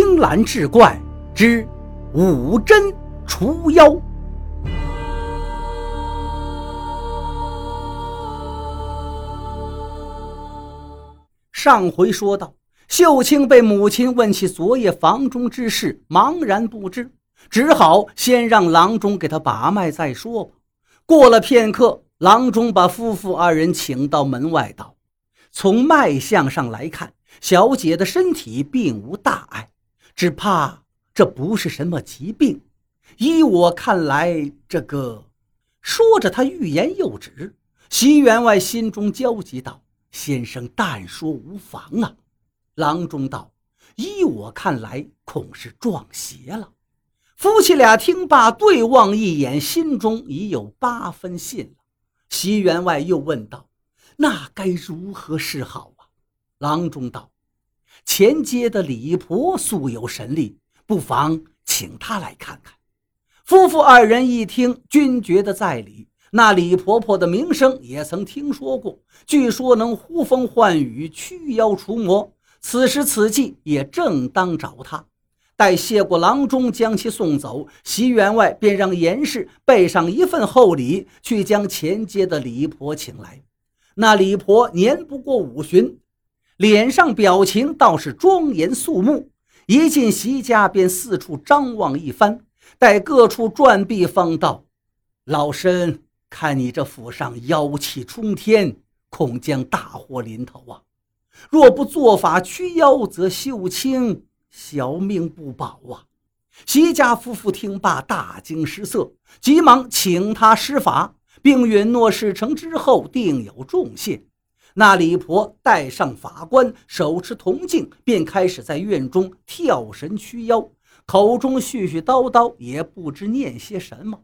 青蓝志怪之五针除妖。上回说到，秀清被母亲问起昨夜房中之事，茫然不知，只好先让郎中给他把脉再说。过了片刻，郎中把夫妇二人请到门外，道：“从脉象上来看。”小姐的身体并无大碍，只怕这不是什么疾病。依我看来，这个……说着，他欲言又止。席员外心中焦急道：“先生但说无妨啊。”郎中道：“依我看来，恐是撞邪了。”夫妻俩听罢，对望一眼，心中已有八分信了。席员外又问道：“那该如何是好啊？”郎中道：“前街的李婆素有神力，不妨请她来看看。”夫妇二人一听，均觉得在理。那李婆婆的名声也曾听说过，据说能呼风唤雨、驱妖除魔。此时此际，也正当找她。待谢过郎中，将其送走，席员外便让严氏备上一份厚礼，去将前街的李婆请来。那李婆年不过五旬。脸上表情倒是庄严肃穆，一进席家便四处张望一番，待各处转毕，方道：“老身看你这府上妖气冲天，恐将大祸临头啊！若不做法驱妖，则秀清小命不保啊！”席家夫妇听罢，大惊失色，急忙请他施法，并允诺事成之后定有重谢。那李婆戴上法冠，手持铜镜，便开始在院中跳神驱妖，口中絮絮叨叨，也不知念些什么。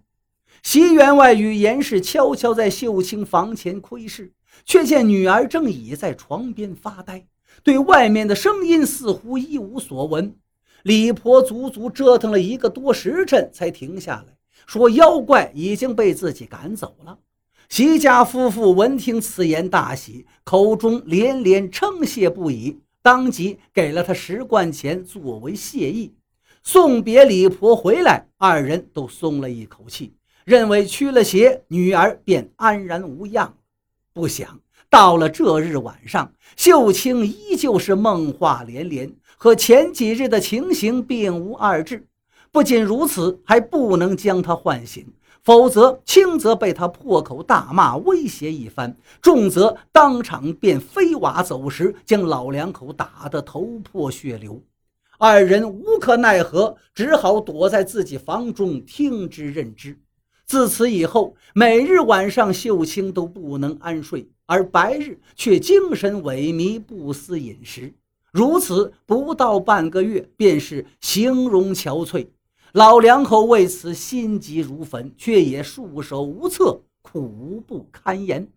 席员外与严氏悄悄在秀清房前窥视，却见女儿正倚在床边发呆，对外面的声音似乎一无所闻。李婆足足折腾了一个多时辰，才停下来说：“妖怪已经被自己赶走了。”席家夫妇闻听此言，大喜，口中连连称谢。不已，当即给了他十贯钱作为谢意。送别李婆回来，二人都松了一口气，认为驱了邪，女儿便安然无恙。不想到了这日晚上，秀清依旧是梦话连连，和前几日的情形并无二致。不仅如此，还不能将她唤醒。否则，轻则被他破口大骂威胁一番，重则当场便飞瓦走石，将老两口打得头破血流。二人无可奈何，只好躲在自己房中听之任之。自此以后，每日晚上秀清都不能安睡，而白日却精神萎靡，不思饮食。如此不到半个月，便是形容憔悴。老两口为此心急如焚，却也束手无策，苦不堪言。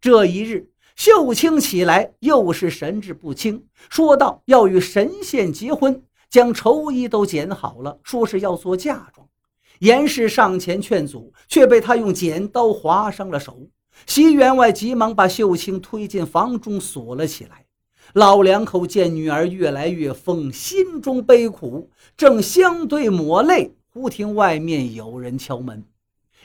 这一日，秀清起来又是神志不清，说道要与神仙结婚，将绸衣都剪好了，说是要做嫁妆。严氏上前劝阻，却被他用剪刀划伤了手。席员外急忙把秀清推进房中锁了起来。老两口见女儿越来越疯，心中悲苦，正相对抹泪，忽听外面有人敲门。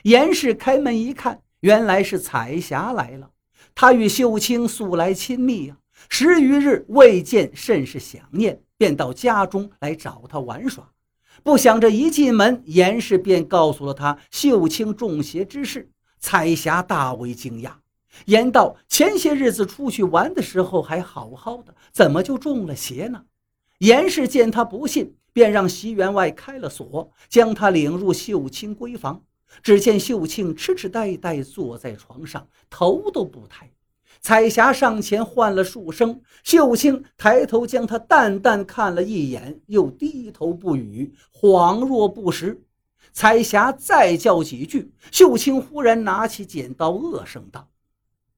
严氏开门一看，原来是彩霞来了。她与秀清素来亲密啊，十余日未见，甚是想念，便到家中来找她玩耍。不想这一进门，严氏便告诉了她秀清中邪之事。彩霞大为惊讶。言道：“前些日子出去玩的时候还好好的，怎么就中了邪呢？”严氏见他不信，便让席员外开了锁，将他领入秀清闺房。只见秀清痴痴呆呆坐在床上，头都不抬。彩霞上前唤了数声，秀清抬头将他淡淡看了一眼，又低头不语，恍若不识。彩霞再叫几句，秀清忽然拿起剪刀，恶声道。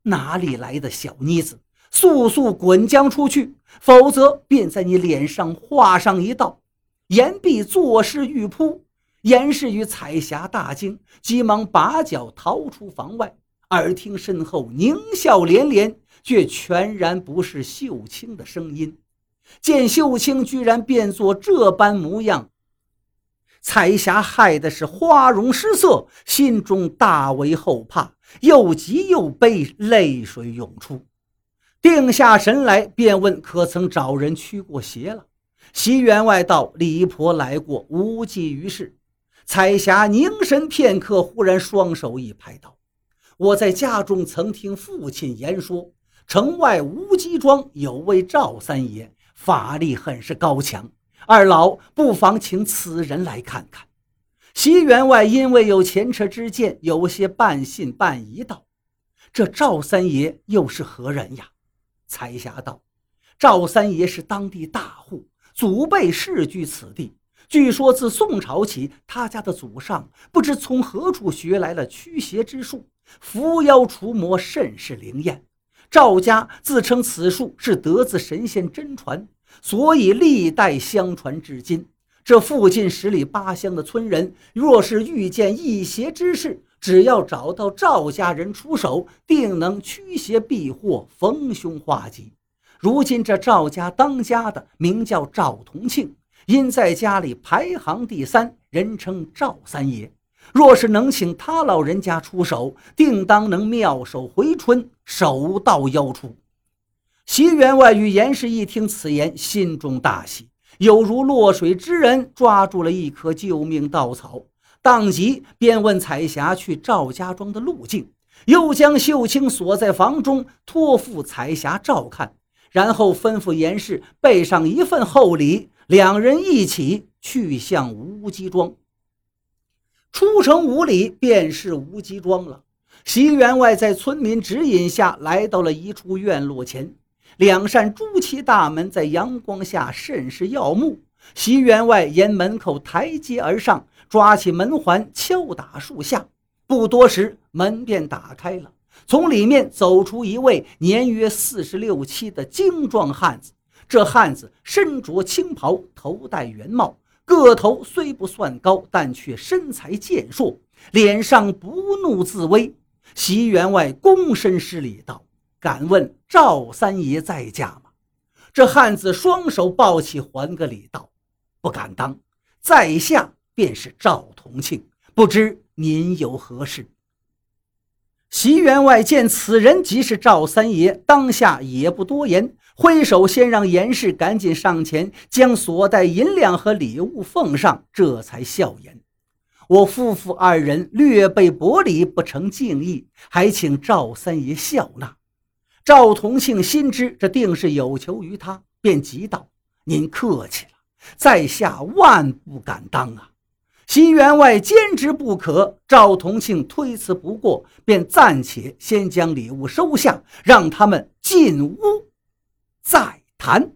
哪里来的小妮子，速速滚将出去，否则便在你脸上划上一道。言毕，作势欲扑。严氏与彩霞大惊，急忙拔脚逃出房外。耳听身后狞笑连连，却全然不是秀清的声音。见秀清居然变作这般模样，彩霞害的是花容失色，心中大为后怕，又急又悲，泪水涌出。定下神来，便问：“可曾找人驱过邪了？”席员外道：“李婆来过，无济于事。”彩霞凝神片刻，忽然双手一拍道：“我在家中曾听父亲言说，城外无极庄有位赵三爷，法力很是高强。二老不妨请此人来看看。”席员外因为有前车之鉴，有些半信半疑道：“这赵三爷又是何人呀？”彩霞道：“赵三爷是当地大户。”祖辈世居此地，据说自宋朝起，他家的祖上不知从何处学来了驱邪之术，伏妖除魔，甚是灵验。赵家自称此术是得自神仙真传，所以历代相传至今。这附近十里八乡的村人，若是遇见异邪之事，只要找到赵家人出手，定能驱邪避祸，逢凶化吉。如今这赵家当家的名叫赵同庆，因在家里排行第三，人称赵三爷。若是能请他老人家出手，定当能妙手回春，手到妖出。席员外与严氏一听此言，心中大喜，有如落水之人抓住了一棵救命稻草，当即便问彩霞去赵家庄的路径，又将秀清锁在房中，托付彩霞照看。然后吩咐严氏备上一份厚礼，两人一起去向无极庄。出城五里便是无极庄了。席员外在村民指引下来到了一处院落前，两扇朱漆大门在阳光下甚是耀目。席员外沿门口台阶而上，抓起门环敲打数下，不多时门便打开了。从里面走出一位年约四十六七的精壮汉子。这汉子身着青袍，头戴圆帽，个头虽不算高，但却身材健硕，脸上不怒自威。席员外躬身施礼道：“敢问赵三爷在家吗？”这汉子双手抱起，还个礼道：“不敢当，在下便是赵同庆，不知您有何事？”席员外见此人即是赵三爷，当下也不多言，挥手先让严氏赶紧上前将所带银两和礼物奉上，这才笑言：“我夫妇二人略备薄礼，不成敬意，还请赵三爷笑纳。”赵同庆心知这定是有求于他，便急道：“您客气了，在下万不敢当啊。”席员外坚持不可，赵同庆推辞不过，便暂且先将礼物收下，让他们进屋再谈。